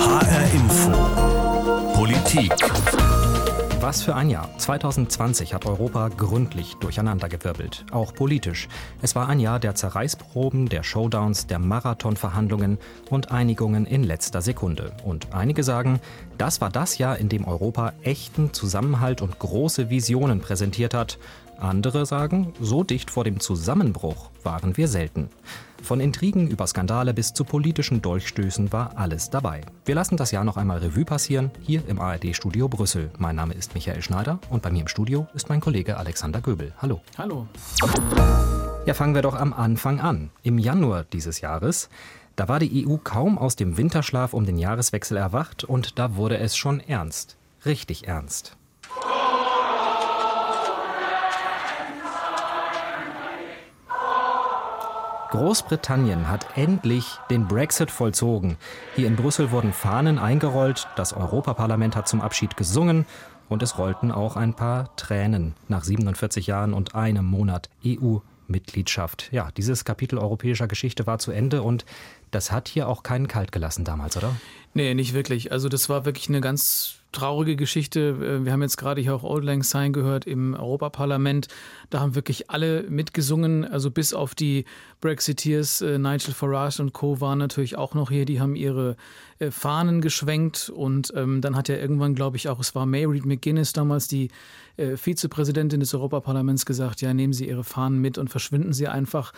HR Info. Politik. Was für ein Jahr. 2020 hat Europa gründlich durcheinandergewirbelt, auch politisch. Es war ein Jahr der Zerreißproben, der Showdowns, der Marathonverhandlungen und Einigungen in letzter Sekunde. Und einige sagen, das war das Jahr, in dem Europa echten Zusammenhalt und große Visionen präsentiert hat. Andere sagen, so dicht vor dem Zusammenbruch waren wir selten. Von Intrigen über Skandale bis zu politischen Dolchstößen war alles dabei. Wir lassen das Jahr noch einmal Revue passieren, hier im ARD-Studio Brüssel. Mein Name ist Michael Schneider und bei mir im Studio ist mein Kollege Alexander Göbel. Hallo. Hallo. Ja, fangen wir doch am Anfang an. Im Januar dieses Jahres, da war die EU kaum aus dem Winterschlaf um den Jahreswechsel erwacht und da wurde es schon ernst. Richtig ernst. Großbritannien hat endlich den Brexit vollzogen. Hier in Brüssel wurden Fahnen eingerollt, das Europaparlament hat zum Abschied gesungen und es rollten auch ein paar Tränen nach 47 Jahren und einem Monat EU-Mitgliedschaft. Ja, dieses Kapitel europäischer Geschichte war zu Ende und das hat hier auch keinen kalt gelassen damals, oder? Nee, nicht wirklich. Also das war wirklich eine ganz traurige Geschichte. Äh, wir haben jetzt gerade hier auch Old Lang Syne gehört im Europaparlament. Da haben wirklich alle mitgesungen, also bis auf die Brexiteers, äh, Nigel Farage und Co. waren natürlich auch noch hier, die haben ihre äh, Fahnen geschwenkt und ähm, dann hat ja irgendwann, glaube ich, auch, es war Mary McGuinness damals, die Vizepräsidentin des Europaparlaments, gesagt, ja, nehmen Sie Ihre Fahnen mit und verschwinden Sie einfach.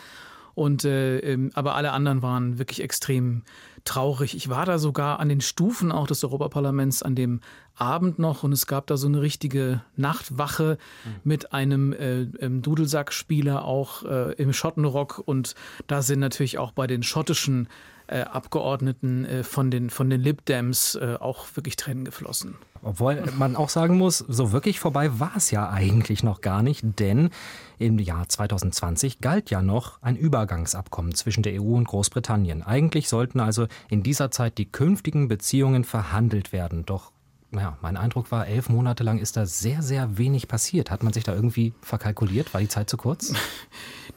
Und äh, ähm, aber alle anderen waren wirklich extrem traurig. Ich war da sogar an den Stufen auch des Europaparlaments an dem Abend noch und es gab da so eine richtige Nachtwache mhm. mit einem äh, ähm, Dudelsackspieler auch äh, im Schottenrock und da sind natürlich auch bei den schottischen äh, Abgeordneten äh, von, den, von den Lib Dems äh, auch wirklich Tränen geflossen. Obwohl man auch sagen muss, so wirklich vorbei war es ja eigentlich noch gar nicht, denn im Jahr 2020 galt ja noch ein Übergangsabkommen zwischen der EU und Großbritannien. Eigentlich sollten also in dieser Zeit die künftigen Beziehungen verhandelt werden. Doch ja, mein Eindruck war, elf Monate lang ist da sehr, sehr wenig passiert. Hat man sich da irgendwie verkalkuliert? War die Zeit zu kurz?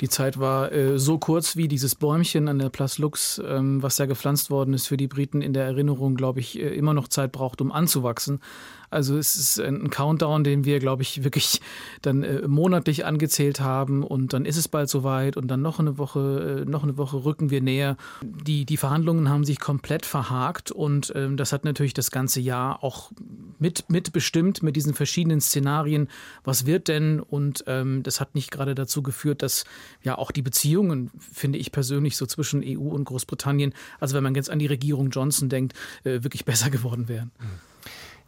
Die Zeit war äh, so kurz wie dieses Bäumchen an der Place Lux, ähm, was da gepflanzt worden ist für die Briten in der Erinnerung, glaube ich, äh, immer noch Zeit braucht, um anzuwachsen. Also es ist ein Countdown, den wir, glaube ich, wirklich dann äh, monatlich angezählt haben und dann ist es bald soweit und dann noch eine Woche, äh, noch eine Woche rücken wir näher. Die, die Verhandlungen haben sich komplett verhakt und ähm, das hat natürlich das ganze Jahr auch mit, mitbestimmt mit diesen verschiedenen Szenarien. Was wird denn? Und ähm, das hat nicht gerade dazu geführt, dass ja auch die Beziehungen, finde ich persönlich, so zwischen EU und Großbritannien, also wenn man jetzt an die Regierung Johnson denkt, äh, wirklich besser geworden wären. Mhm.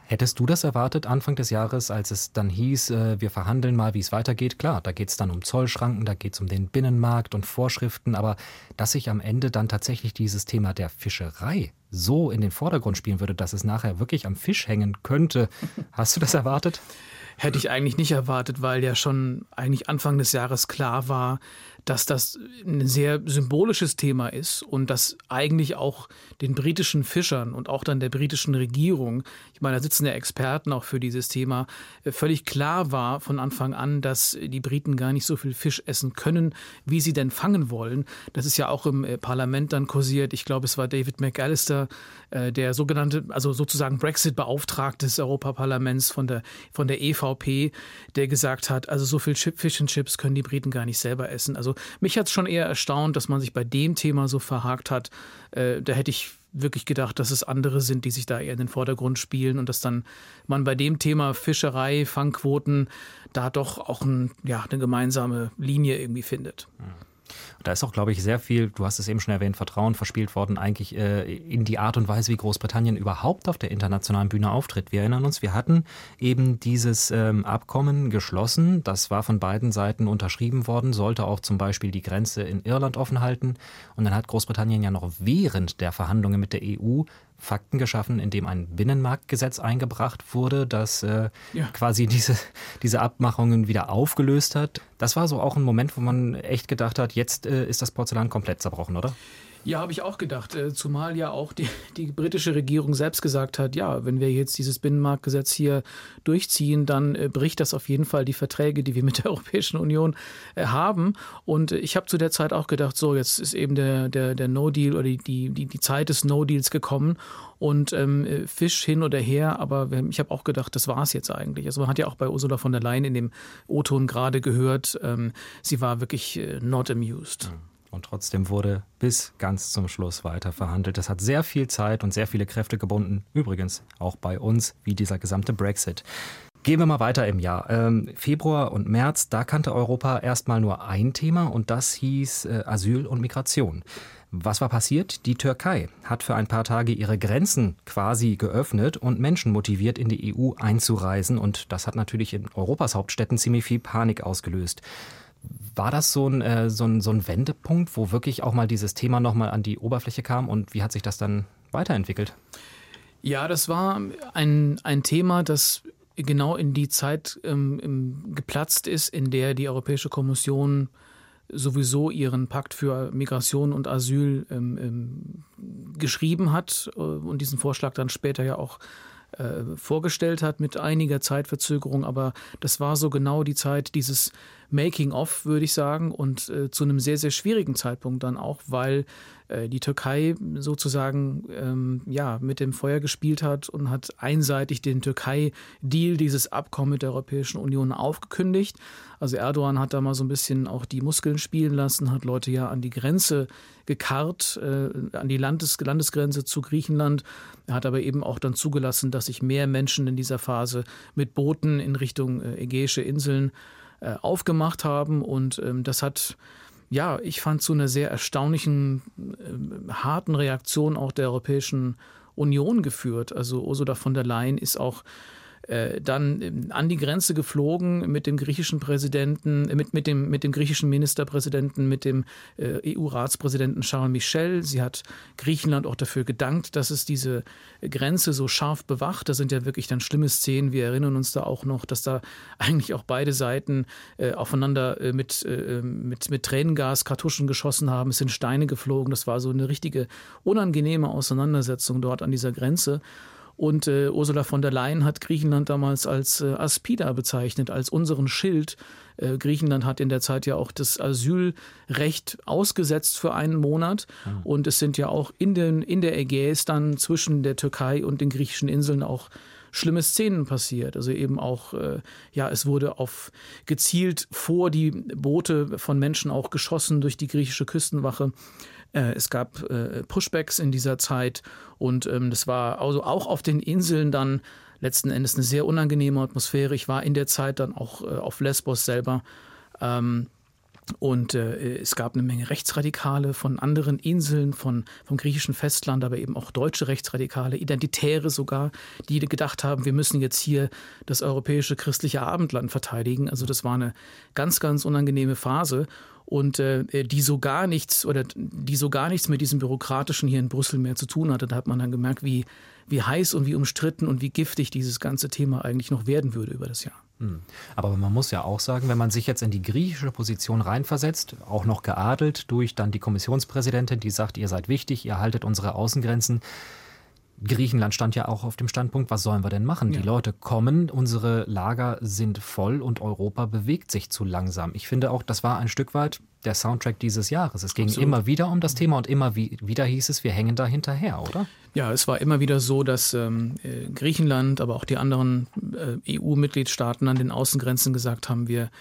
Hättest du das erwartet Anfang des Jahres, als es dann hieß, äh, wir verhandeln mal, wie es weitergeht? Klar, da geht es dann um Zollschranken, da geht es um den Binnenmarkt und Vorschriften, aber dass sich am Ende dann tatsächlich dieses Thema der Fischerei so in den Vordergrund spielen würde, dass es nachher wirklich am Fisch hängen könnte, hast du das erwartet? Hätte ich eigentlich nicht erwartet, weil ja schon eigentlich Anfang des Jahres klar war, dass das ein sehr symbolisches Thema ist und dass eigentlich auch den britischen Fischern und auch dann der britischen Regierung, ich meine, da sitzen ja Experten auch für dieses Thema, äh, völlig klar war von Anfang an, dass die Briten gar nicht so viel Fisch essen können, wie sie denn fangen wollen. Das ist ja auch im äh, Parlament dann kursiert. Ich glaube, es war David McAllister, äh, der sogenannte, also sozusagen Brexit-Beauftragte des Europaparlaments von der, von der EVP, der gesagt hat, also so viel Fish and Chips können die Briten gar nicht selber essen. Also mich hat es schon eher erstaunt, dass man sich bei dem Thema so verhakt hat. Äh, da hätte ich wirklich gedacht, dass es andere sind, die sich da eher in den Vordergrund spielen und dass dann man bei dem Thema Fischerei, Fangquoten da doch auch ein, ja, eine gemeinsame Linie irgendwie findet. Mhm. Da ist auch, glaube ich, sehr viel, du hast es eben schon erwähnt, Vertrauen verspielt worden, eigentlich äh, in die Art und Weise, wie Großbritannien überhaupt auf der internationalen Bühne auftritt. Wir erinnern uns, wir hatten eben dieses ähm, Abkommen geschlossen. Das war von beiden Seiten unterschrieben worden, sollte auch zum Beispiel die Grenze in Irland offen halten. Und dann hat Großbritannien ja noch während der Verhandlungen mit der EU Fakten geschaffen, indem ein Binnenmarktgesetz eingebracht wurde, das äh, ja. quasi diese, diese Abmachungen wieder aufgelöst hat. Das war so auch ein Moment, wo man echt gedacht hat, jetzt äh, ist das Porzellan komplett zerbrochen, oder? Ja, habe ich auch gedacht. Äh, zumal ja auch die, die britische Regierung selbst gesagt hat, ja, wenn wir jetzt dieses Binnenmarktgesetz hier durchziehen, dann äh, bricht das auf jeden Fall die Verträge, die wir mit der Europäischen Union äh, haben. Und ich habe zu der Zeit auch gedacht, so, jetzt ist eben der, der, der No-Deal oder die, die, die Zeit des No-Deals gekommen und ähm, Fisch hin oder her, aber ich habe auch gedacht, das war es jetzt eigentlich. Also man hat ja auch bei Ursula von der Leyen in dem O-Ton gerade gehört, ähm, sie war wirklich not amused. Mhm. Und trotzdem wurde bis ganz zum Schluss weiter verhandelt. Das hat sehr viel Zeit und sehr viele Kräfte gebunden. Übrigens auch bei uns, wie dieser gesamte Brexit. Gehen wir mal weiter im Jahr. Ähm, Februar und März, da kannte Europa erstmal nur ein Thema und das hieß äh, Asyl und Migration. Was war passiert? Die Türkei hat für ein paar Tage ihre Grenzen quasi geöffnet und Menschen motiviert, in die EU einzureisen. Und das hat natürlich in Europas Hauptstädten ziemlich viel Panik ausgelöst. War das so ein, äh, so, ein, so ein Wendepunkt, wo wirklich auch mal dieses Thema nochmal an die Oberfläche kam und wie hat sich das dann weiterentwickelt? Ja, das war ein, ein Thema, das genau in die Zeit ähm, geplatzt ist, in der die Europäische Kommission sowieso ihren Pakt für Migration und Asyl ähm, ähm, geschrieben hat äh, und diesen Vorschlag dann später ja auch äh, vorgestellt hat mit einiger Zeitverzögerung, aber das war so genau die Zeit dieses Making-of, würde ich sagen, und äh, zu einem sehr, sehr schwierigen Zeitpunkt dann auch, weil die Türkei sozusagen ähm, ja, mit dem Feuer gespielt hat und hat einseitig den Türkei-Deal, dieses Abkommen mit der Europäischen Union aufgekündigt. Also Erdogan hat da mal so ein bisschen auch die Muskeln spielen lassen, hat Leute ja an die Grenze gekarrt, äh, an die Landes Landesgrenze zu Griechenland. Er hat aber eben auch dann zugelassen, dass sich mehr Menschen in dieser Phase mit Booten in Richtung äh, Ägäische Inseln äh, aufgemacht haben. Und ähm, das hat, ja, ich fand zu einer sehr erstaunlichen, äh, harten Reaktion auch der Europäischen Union geführt. Also Ursula von der Leyen ist auch äh, dann ähm, an die Grenze geflogen mit dem griechischen Präsidenten, äh, mit, mit, dem, mit dem griechischen Ministerpräsidenten, mit dem äh, EU-Ratspräsidenten Charles Michel. Sie hat Griechenland auch dafür gedankt, dass es diese Grenze so scharf bewacht. Da sind ja wirklich dann schlimme Szenen. Wir erinnern uns da auch noch, dass da eigentlich auch beide Seiten äh, aufeinander äh, mit, äh, mit, mit Tränengas, Kartuschen geschossen haben. Es sind Steine geflogen. Das war so eine richtige unangenehme Auseinandersetzung dort an dieser Grenze. Und äh, Ursula von der Leyen hat Griechenland damals als äh, Aspida bezeichnet, als unseren Schild. Äh, Griechenland hat in der Zeit ja auch das Asylrecht ausgesetzt für einen Monat. Mhm. Und es sind ja auch in, den, in der Ägäis dann zwischen der Türkei und den griechischen Inseln auch schlimme Szenen passiert. Also eben auch, äh, ja, es wurde auf gezielt vor die Boote von Menschen auch geschossen durch die griechische Küstenwache. Äh, es gab äh, Pushbacks in dieser Zeit und ähm, das war also auch auf den Inseln dann letzten Endes eine sehr unangenehme Atmosphäre. Ich war in der Zeit dann auch äh, auf Lesbos selber. Ähm, und äh, es gab eine Menge Rechtsradikale von anderen Inseln, von, vom griechischen Festland, aber eben auch deutsche Rechtsradikale, Identitäre sogar, die gedacht haben, wir müssen jetzt hier das europäische christliche Abendland verteidigen. Also das war eine ganz, ganz unangenehme Phase und äh, die so gar nichts oder die so gar nichts mit diesem Bürokratischen hier in Brüssel mehr zu tun hatte. Da hat man dann gemerkt, wie, wie heiß und wie umstritten und wie giftig dieses ganze Thema eigentlich noch werden würde über das Jahr. Hm. Aber man muss ja auch sagen, wenn man sich jetzt in die griechische Position reinversetzt, auch noch geadelt durch dann die Kommissionspräsidentin, die sagt, ihr seid wichtig, ihr haltet unsere Außengrenzen, Griechenland stand ja auch auf dem Standpunkt, was sollen wir denn machen? Ja. Die Leute kommen, unsere Lager sind voll und Europa bewegt sich zu langsam. Ich finde auch, das war ein Stück weit der Soundtrack dieses Jahres. Es ging Absolut. immer wieder um das Thema und immer wieder hieß es, wir hängen da hinterher, oder? Ja, es war immer wieder so, dass ähm, äh, Griechenland, aber auch die anderen äh, EU-Mitgliedstaaten an den Außengrenzen gesagt haben, wir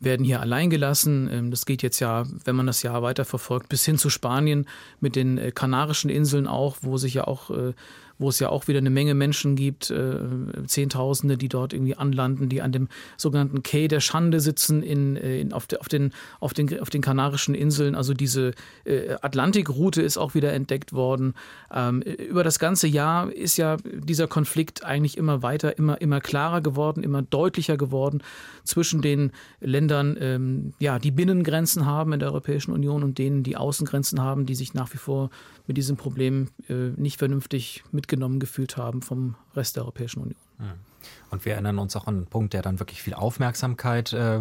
werden hier allein gelassen. Ähm, das geht jetzt ja, wenn man das Jahr weiterverfolgt, bis hin zu Spanien mit den äh, Kanarischen Inseln auch, wo sich ja auch äh, wo es ja auch wieder eine Menge Menschen gibt, äh, Zehntausende, die dort irgendwie anlanden, die an dem sogenannten Quai der Schande sitzen in, äh, in, auf, de, auf, den, auf, den, auf den Kanarischen Inseln. Also diese äh, Atlantikroute ist auch wieder entdeckt worden. Ähm, über das ganze Jahr ist ja dieser Konflikt eigentlich immer weiter, immer, immer klarer geworden, immer deutlicher geworden zwischen den Ländern, ähm, ja, die Binnengrenzen haben in der Europäischen Union und denen, die Außengrenzen haben, die sich nach wie vor mit diesem Problem äh, nicht vernünftig mitgenommen gefühlt haben vom Rest der Europäischen Union. Und wir erinnern uns auch an einen Punkt, der dann wirklich viel Aufmerksamkeit äh,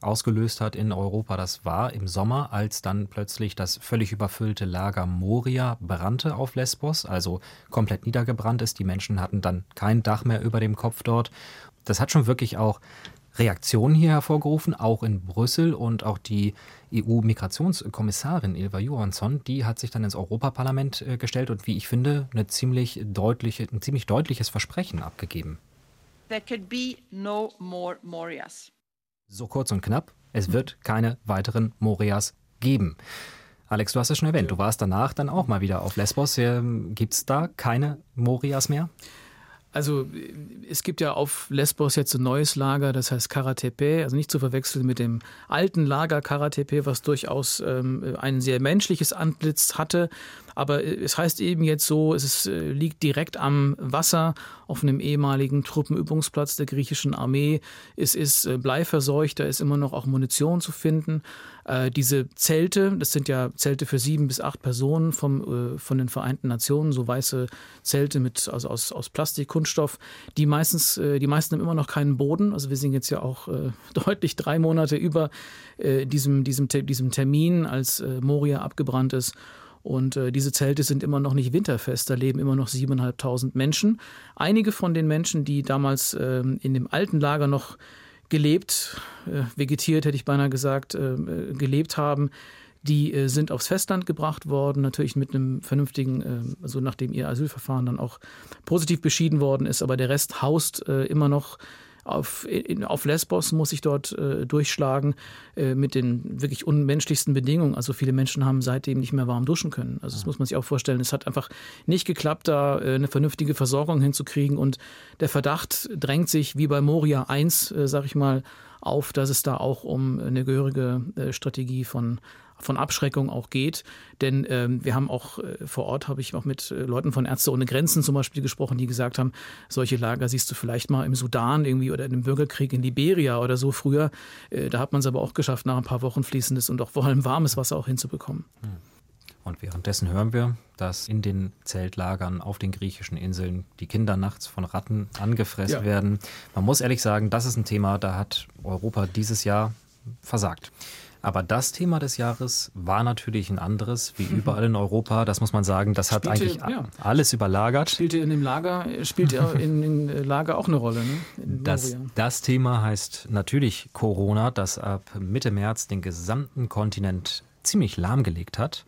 ausgelöst hat in Europa, das war im Sommer, als dann plötzlich das völlig überfüllte Lager Moria brannte auf Lesbos, also komplett niedergebrannt ist. Die Menschen hatten dann kein Dach mehr über dem Kopf dort. Das hat schon wirklich auch Reaktionen hier hervorgerufen, auch in Brüssel und auch die EU-Migrationskommissarin Ilva Johansson, die hat sich dann ins Europaparlament äh, gestellt und wie ich finde, eine ziemlich deutliche, ein ziemlich deutliches Versprechen abgegeben. There could be no more Morias. So kurz und knapp, es wird keine weiteren Morias geben. Alex, du hast es schon erwähnt, du warst danach dann auch mal wieder auf Lesbos. Ähm, Gibt es da keine Morias mehr? Also es gibt ja auf Lesbos jetzt ein neues Lager, das heißt Karatepe, also nicht zu verwechseln mit dem alten Lager Karatepe, was durchaus ähm, ein sehr menschliches Antlitz hatte. Aber äh, es heißt eben jetzt so, es ist, äh, liegt direkt am Wasser auf einem ehemaligen Truppenübungsplatz der griechischen Armee. Es ist äh, bleiverseucht, da ist immer noch auch Munition zu finden. Diese Zelte, das sind ja Zelte für sieben bis acht Personen vom, von den Vereinten Nationen, so weiße Zelte mit, also aus, aus Plastik, Kunststoff, die meistens, die meisten haben immer noch keinen Boden. Also wir sind jetzt ja auch deutlich drei Monate über diesem, diesem, diesem Termin, als Moria abgebrannt ist. Und äh, diese Zelte sind immer noch nicht winterfest. Da leben immer noch siebeneinhalbtausend Menschen. Einige von den Menschen, die damals äh, in dem alten Lager noch gelebt, äh, vegetiert, hätte ich beinahe gesagt, äh, äh, gelebt haben, die sind aufs Festland gebracht worden, natürlich mit einem vernünftigen, also nachdem ihr Asylverfahren dann auch positiv beschieden worden ist, aber der Rest haust immer noch auf, in, auf Lesbos muss ich dort äh, durchschlagen äh, mit den wirklich unmenschlichsten Bedingungen. Also viele Menschen haben seitdem nicht mehr warm duschen können. Also das muss man sich auch vorstellen. Es hat einfach nicht geklappt, da äh, eine vernünftige Versorgung hinzukriegen. Und der Verdacht drängt sich wie bei Moria 1, äh, sag ich mal, auf, dass es da auch um eine gehörige äh, Strategie von von Abschreckung auch geht. Denn ähm, wir haben auch äh, vor Ort, habe ich auch mit äh, Leuten von Ärzte ohne Grenzen zum Beispiel gesprochen, die gesagt haben, solche Lager siehst du vielleicht mal im Sudan irgendwie oder in einem Bürgerkrieg in Liberia oder so früher. Äh, da hat man es aber auch geschafft, nach ein paar Wochen fließendes und auch vor allem warmes Wasser auch hinzubekommen. Hm. Und währenddessen hören wir, dass in den Zeltlagern auf den griechischen Inseln die Kinder nachts von Ratten angefressen ja. werden. Man muss ehrlich sagen, das ist ein Thema, da hat Europa dieses Jahr versagt. Aber das Thema des Jahres war natürlich ein anderes, wie überall in Europa. Das muss man sagen, das hat spielte, eigentlich ja. alles überlagert. Spielte in dem Lager, spielte in dem Lager auch eine Rolle. Ne? Das, das Thema heißt natürlich Corona, das ab Mitte März den gesamten Kontinent ziemlich lahmgelegt hat.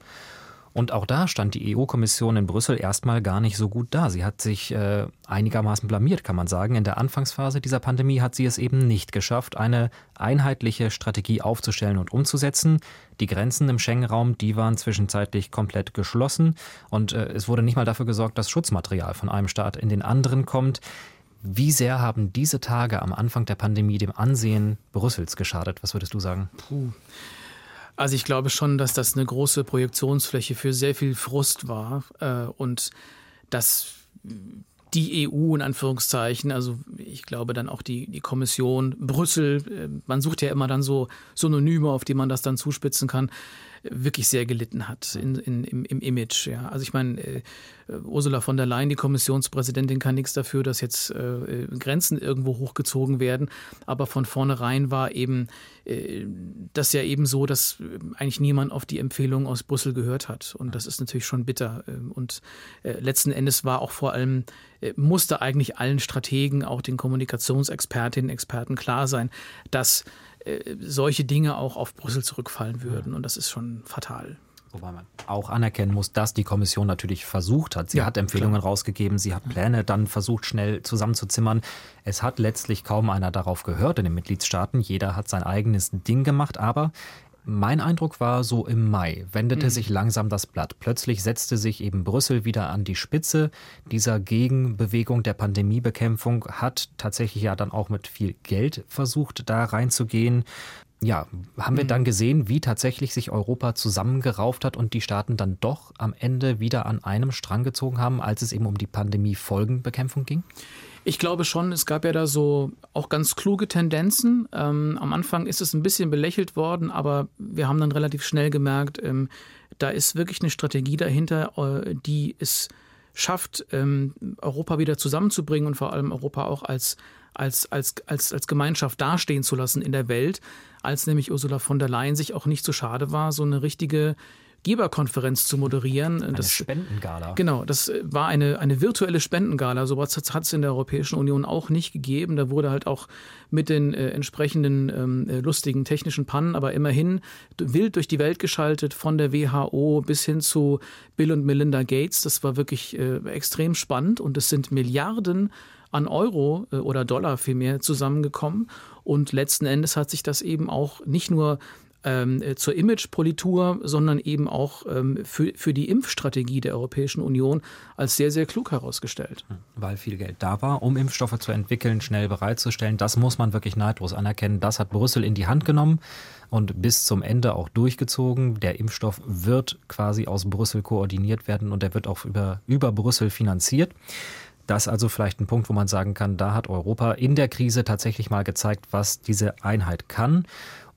Und auch da stand die EU-Kommission in Brüssel erstmal gar nicht so gut da. Sie hat sich äh, einigermaßen blamiert, kann man sagen. In der Anfangsphase dieser Pandemie hat sie es eben nicht geschafft, eine einheitliche Strategie aufzustellen und umzusetzen. Die Grenzen im Schengen-Raum, die waren zwischenzeitlich komplett geschlossen und äh, es wurde nicht mal dafür gesorgt, dass Schutzmaterial von einem Staat in den anderen kommt. Wie sehr haben diese Tage am Anfang der Pandemie dem Ansehen Brüssels geschadet? Was würdest du sagen? Puh. Also ich glaube schon, dass das eine große Projektionsfläche für sehr viel Frust war äh, und dass die EU in Anführungszeichen, also ich glaube dann auch die, die Kommission, Brüssel, äh, man sucht ja immer dann so Synonyme, auf die man das dann zuspitzen kann, wirklich sehr gelitten hat in, in, im, im Image. Ja. Also ich meine, äh, Ursula von der Leyen, die Kommissionspräsidentin, kann nichts dafür, dass jetzt äh, Grenzen irgendwo hochgezogen werden. Aber von vornherein war eben äh, das ja eben so, dass äh, eigentlich niemand auf die Empfehlung aus Brüssel gehört hat. Und das ist natürlich schon bitter. Ähm, und äh, letzten Endes war auch vor allem, äh, musste eigentlich allen Strategen, auch den Kommunikationsexpertinnen, Experten klar sein, dass äh, solche Dinge auch auf Brüssel zurückfallen würden. Und das ist schon fatal. Wobei man auch anerkennen muss, dass die Kommission natürlich versucht hat. Sie ja, hat Empfehlungen klar. rausgegeben, sie hat Pläne dann versucht, schnell zusammenzuzimmern. Es hat letztlich kaum einer darauf gehört in den Mitgliedstaaten. Jeder hat sein eigenes Ding gemacht, aber mein Eindruck war, so im Mai wendete mhm. sich langsam das Blatt. Plötzlich setzte sich eben Brüssel wieder an die Spitze dieser Gegenbewegung der Pandemiebekämpfung, hat tatsächlich ja dann auch mit viel Geld versucht, da reinzugehen. Ja, haben wir mhm. dann gesehen, wie tatsächlich sich Europa zusammengerauft hat und die Staaten dann doch am Ende wieder an einem Strang gezogen haben, als es eben um die Pandemie-Folgenbekämpfung ging? Ich glaube schon, es gab ja da so auch ganz kluge Tendenzen. Ähm, am Anfang ist es ein bisschen belächelt worden, aber wir haben dann relativ schnell gemerkt, ähm, da ist wirklich eine Strategie dahinter, äh, die ist schafft, ähm, Europa wieder zusammenzubringen und vor allem Europa auch als, als, als, als, als Gemeinschaft dastehen zu lassen in der Welt, als nämlich Ursula von der Leyen sich auch nicht so schade war, so eine richtige Geberkonferenz zu moderieren. Eine das, Spendengala. Genau, das war eine, eine virtuelle Spendengala. So was hat es in der Europäischen Union auch nicht gegeben. Da wurde halt auch mit den äh, entsprechenden ähm, äh, lustigen technischen Pannen, aber immerhin wild durch die Welt geschaltet, von der WHO bis hin zu Bill und Melinda Gates. Das war wirklich äh, extrem spannend und es sind Milliarden an Euro äh, oder Dollar vielmehr zusammengekommen. Und letzten Endes hat sich das eben auch nicht nur ähm, zur Imagepolitur, sondern eben auch ähm, für, für die Impfstrategie der Europäischen Union als sehr, sehr klug herausgestellt. Hm, weil viel Geld da war, um Impfstoffe zu entwickeln, schnell bereitzustellen. Das muss man wirklich neidlos anerkennen. Das hat Brüssel in die Hand genommen und bis zum Ende auch durchgezogen. Der Impfstoff wird quasi aus Brüssel koordiniert werden und er wird auch über, über Brüssel finanziert. Das also vielleicht ein Punkt, wo man sagen kann, da hat Europa in der Krise tatsächlich mal gezeigt, was diese Einheit kann.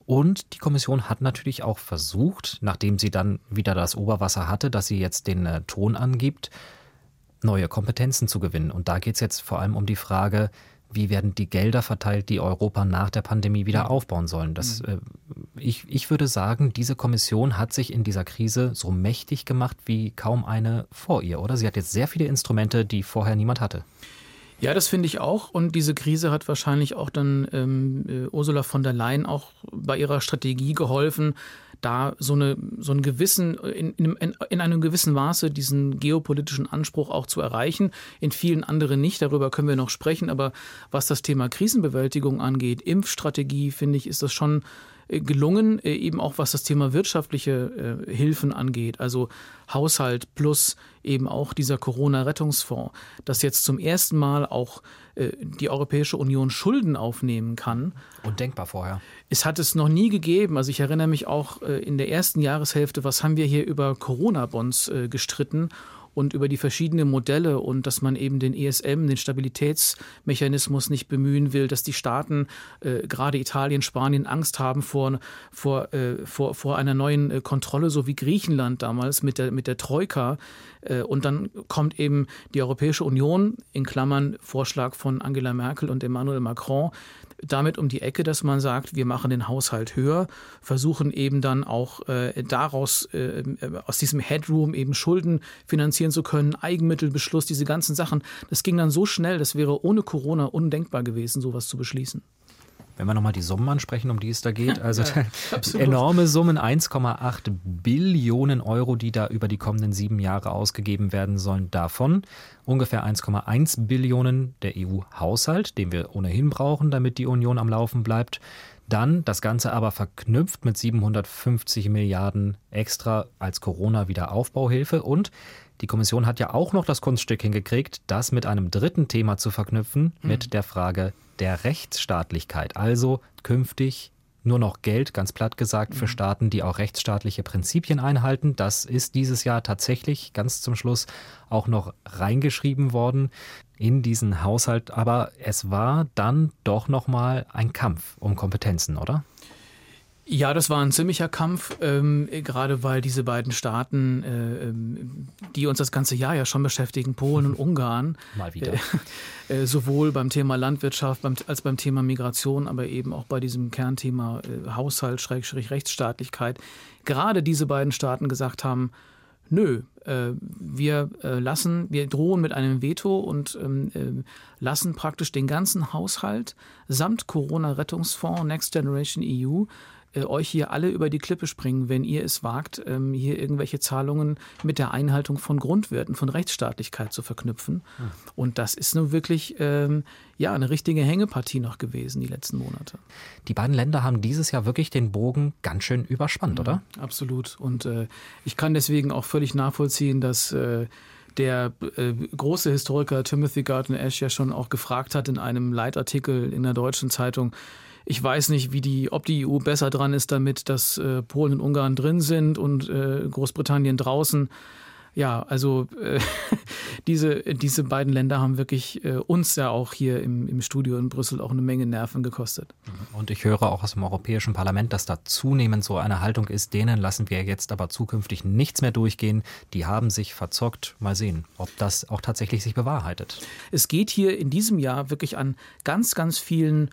Und die Kommission hat natürlich auch versucht, nachdem sie dann wieder das Oberwasser hatte, dass sie jetzt den äh, Ton angibt, neue Kompetenzen zu gewinnen. Und da geht es jetzt vor allem um die Frage, wie werden die Gelder verteilt, die Europa nach der Pandemie wieder aufbauen sollen. Das, mhm. äh, ich, ich würde sagen, diese Kommission hat sich in dieser Krise so mächtig gemacht wie kaum eine vor ihr, oder? Sie hat jetzt sehr viele Instrumente, die vorher niemand hatte. Ja, das finde ich auch. Und diese Krise hat wahrscheinlich auch dann ähm, äh, Ursula von der Leyen auch bei ihrer Strategie geholfen, da so, eine, so einen gewissen, in, in, in einem gewissen Maße diesen geopolitischen Anspruch auch zu erreichen. In vielen anderen nicht, darüber können wir noch sprechen. Aber was das Thema Krisenbewältigung angeht, Impfstrategie, finde ich, ist das schon äh, gelungen, äh, eben auch was das Thema wirtschaftliche äh, Hilfen angeht, also Haushalt plus eben auch dieser Corona-Rettungsfonds, dass jetzt zum ersten Mal auch die Europäische Union Schulden aufnehmen kann. Undenkbar vorher. Es hat es noch nie gegeben. Also ich erinnere mich auch in der ersten Jahreshälfte, was haben wir hier über Corona-Bonds gestritten und über die verschiedenen Modelle und dass man eben den ESM, den Stabilitätsmechanismus nicht bemühen will, dass die Staaten, äh, gerade Italien, Spanien, Angst haben vor, vor, äh, vor, vor einer neuen äh, Kontrolle, so wie Griechenland damals mit der, mit der Troika. Äh, und dann kommt eben die Europäische Union, in Klammern Vorschlag von Angela Merkel und Emmanuel Macron, damit um die Ecke, dass man sagt, wir machen den Haushalt höher, versuchen eben dann auch äh, daraus, äh, aus diesem Headroom eben Schulden finanzieren zu können, Eigenmittelbeschluss, diese ganzen Sachen. Das ging dann so schnell, das wäre ohne Corona undenkbar gewesen, sowas zu beschließen. Wenn wir nochmal die Summen ansprechen, um die es da geht, also ja, enorme Summen, 1,8 Billionen Euro, die da über die kommenden sieben Jahre ausgegeben werden sollen. Davon ungefähr 1,1 Billionen der EU-Haushalt, den wir ohnehin brauchen, damit die Union am Laufen bleibt. Dann das Ganze aber verknüpft mit 750 Milliarden extra als Corona-Wiederaufbauhilfe und die Kommission hat ja auch noch das Kunststück hingekriegt, das mit einem dritten Thema zu verknüpfen, mhm. mit der Frage der Rechtsstaatlichkeit. Also künftig nur noch Geld, ganz platt gesagt, für mhm. Staaten, die auch rechtsstaatliche Prinzipien einhalten. Das ist dieses Jahr tatsächlich ganz zum Schluss auch noch reingeschrieben worden in diesen Haushalt. Aber es war dann doch noch mal ein Kampf um Kompetenzen, oder? Ja, das war ein ziemlicher Kampf, ähm, gerade weil diese beiden Staaten, äh, ähm, die uns das ganze Jahr ja schon beschäftigen, Polen und Ungarn, mal wieder, äh, äh, sowohl beim Thema Landwirtschaft beim, als beim Thema Migration, aber eben auch bei diesem Kernthema äh, Haushalt, Schrägstrich Rechtsstaatlichkeit, gerade diese beiden Staaten gesagt haben, nö, äh, wir äh, lassen, wir drohen mit einem Veto und ähm, äh, lassen praktisch den ganzen Haushalt samt Corona-Rettungsfonds Next Generation EU äh, euch hier alle über die Klippe springen, wenn ihr es wagt, ähm, hier irgendwelche Zahlungen mit der Einhaltung von Grundwerten, von Rechtsstaatlichkeit zu verknüpfen. Hm. Und das ist nun wirklich ähm, ja eine richtige Hängepartie noch gewesen die letzten Monate. Die beiden Länder haben dieses Jahr wirklich den Bogen ganz schön überspannt, ja, oder? Absolut. Und äh, ich kann deswegen auch völlig nachvollziehen, dass äh, der äh, große Historiker Timothy Garton Ash ja schon auch gefragt hat in einem Leitartikel in der deutschen Zeitung, ich weiß nicht, wie die, ob die EU besser dran ist damit, dass äh, Polen und Ungarn drin sind und äh, Großbritannien draußen. Ja, also äh, diese, diese beiden Länder haben wirklich äh, uns ja auch hier im, im Studio in Brüssel auch eine Menge Nerven gekostet. Und ich höre auch aus dem Europäischen Parlament, dass da zunehmend so eine Haltung ist, denen lassen wir jetzt aber zukünftig nichts mehr durchgehen. Die haben sich verzockt. Mal sehen, ob das auch tatsächlich sich bewahrheitet. Es geht hier in diesem Jahr wirklich an ganz, ganz vielen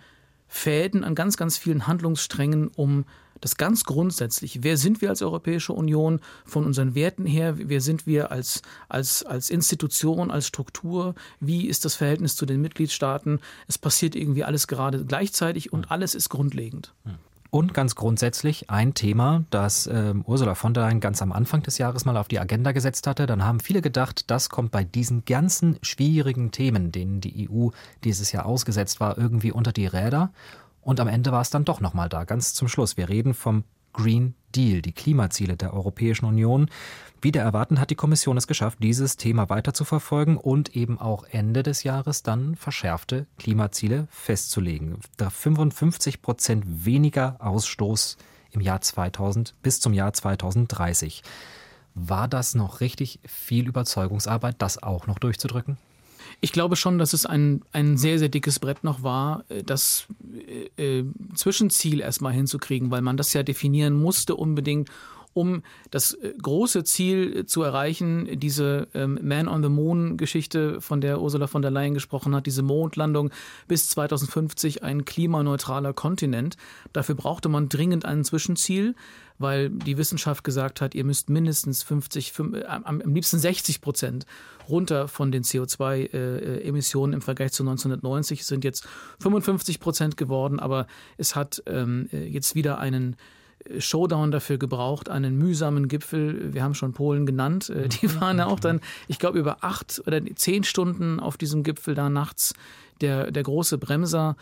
Fäden, an ganz, ganz vielen Handlungssträngen um das ganz grundsätzlich. Wer sind wir als Europäische Union von unseren Werten her? Wer sind wir als, als, als Institution, als Struktur? Wie ist das Verhältnis zu den Mitgliedstaaten? Es passiert irgendwie alles gerade gleichzeitig und alles ist grundlegend. Und ganz grundsätzlich ein Thema, das äh, Ursula von der Leyen ganz am Anfang des Jahres mal auf die Agenda gesetzt hatte. Dann haben viele gedacht, das kommt bei diesen ganzen schwierigen Themen, denen die EU dieses Jahr ausgesetzt war, irgendwie unter die Räder. Und am Ende war es dann doch nochmal da, ganz zum Schluss. Wir reden vom Green Deal, die Klimaziele der Europäischen Union. Wieder erwarten hat die Kommission es geschafft, dieses Thema weiter zu verfolgen und eben auch Ende des Jahres dann verschärfte Klimaziele festzulegen. Da 55 Prozent weniger Ausstoß im Jahr 2000 bis zum Jahr 2030. War das noch richtig viel Überzeugungsarbeit, das auch noch durchzudrücken? Ich glaube schon, dass es ein, ein sehr, sehr dickes Brett noch war, äh, das äh, äh, Zwischenziel erstmal hinzukriegen, weil man das ja definieren musste unbedingt, um das äh, große Ziel zu erreichen, diese ähm, Man on the Moon Geschichte, von der Ursula von der Leyen gesprochen hat, diese Mondlandung bis 2050 ein klimaneutraler Kontinent. Dafür brauchte man dringend ein Zwischenziel, weil die Wissenschaft gesagt hat, ihr müsst mindestens 50, äh, am, liebsten 60 Prozent runter von den CO2-Emissionen äh, im Vergleich zu 1990. Es sind jetzt 55 Prozent geworden, aber es hat ähm, jetzt wieder einen Showdown dafür gebraucht, einen mühsamen Gipfel. Wir haben schon Polen genannt. Äh, die mhm. waren ja auch dann, ich glaube, über acht oder zehn Stunden auf diesem Gipfel da nachts der, der große Bremser.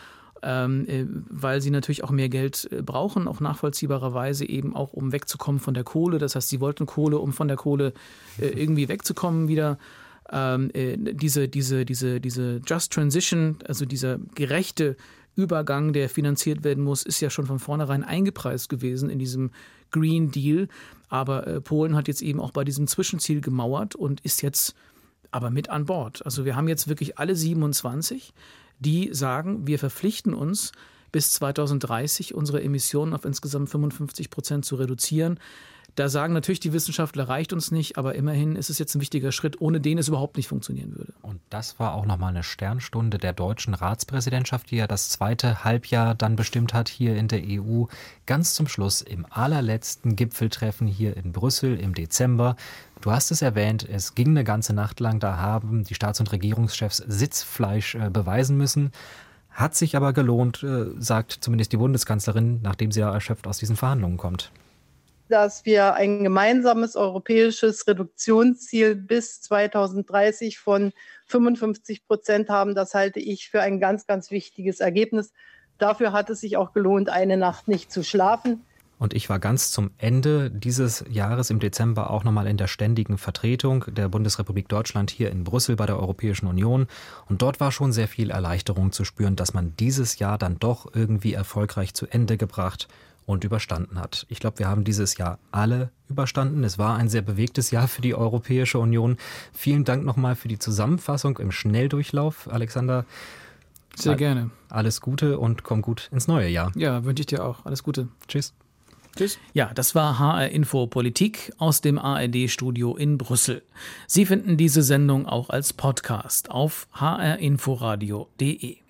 Ähm, äh, weil sie natürlich auch mehr Geld äh, brauchen, auch nachvollziehbarerweise eben auch, um wegzukommen von der Kohle. Das heißt, sie wollten Kohle, um von der Kohle irgendwie wegzukommen wieder. Ähm, diese, diese, diese, diese Just Transition, also dieser gerechte Übergang, der finanziert werden muss, ist ja schon von vornherein eingepreist gewesen in diesem Green Deal. Aber äh, Polen hat jetzt eben auch bei diesem Zwischenziel gemauert und ist jetzt aber mit an Bord. Also wir haben jetzt wirklich alle 27, die sagen, wir verpflichten uns, bis 2030 unsere Emissionen auf insgesamt 55 Prozent zu reduzieren. Da sagen natürlich die Wissenschaftler, reicht uns nicht, aber immerhin ist es jetzt ein wichtiger Schritt, ohne den es überhaupt nicht funktionieren würde. Und das war auch nochmal eine Sternstunde der deutschen Ratspräsidentschaft, die ja das zweite Halbjahr dann bestimmt hat hier in der EU. Ganz zum Schluss im allerletzten Gipfeltreffen hier in Brüssel im Dezember. Du hast es erwähnt, es ging eine ganze Nacht lang, da haben die Staats- und Regierungschefs Sitzfleisch äh, beweisen müssen. Hat sich aber gelohnt, äh, sagt zumindest die Bundeskanzlerin, nachdem sie ja erschöpft aus diesen Verhandlungen kommt dass wir ein gemeinsames europäisches Reduktionsziel bis 2030 von 55 Prozent haben. Das halte ich für ein ganz, ganz wichtiges Ergebnis. Dafür hat es sich auch gelohnt, eine Nacht nicht zu schlafen. Und ich war ganz zum Ende dieses Jahres im Dezember auch nochmal in der ständigen Vertretung der Bundesrepublik Deutschland hier in Brüssel bei der Europäischen Union. Und dort war schon sehr viel Erleichterung zu spüren, dass man dieses Jahr dann doch irgendwie erfolgreich zu Ende gebracht und überstanden hat. Ich glaube, wir haben dieses Jahr alle überstanden. Es war ein sehr bewegtes Jahr für die Europäische Union. Vielen Dank nochmal für die Zusammenfassung im Schnelldurchlauf, Alexander. Sehr gerne. Alles Gute und komm gut ins neue Jahr. Ja, wünsche ich dir auch. Alles Gute. Tschüss. Tschüss. Ja, das war HR Info Politik aus dem ARD Studio in Brüssel. Sie finden diese Sendung auch als Podcast auf hrinforadio.de.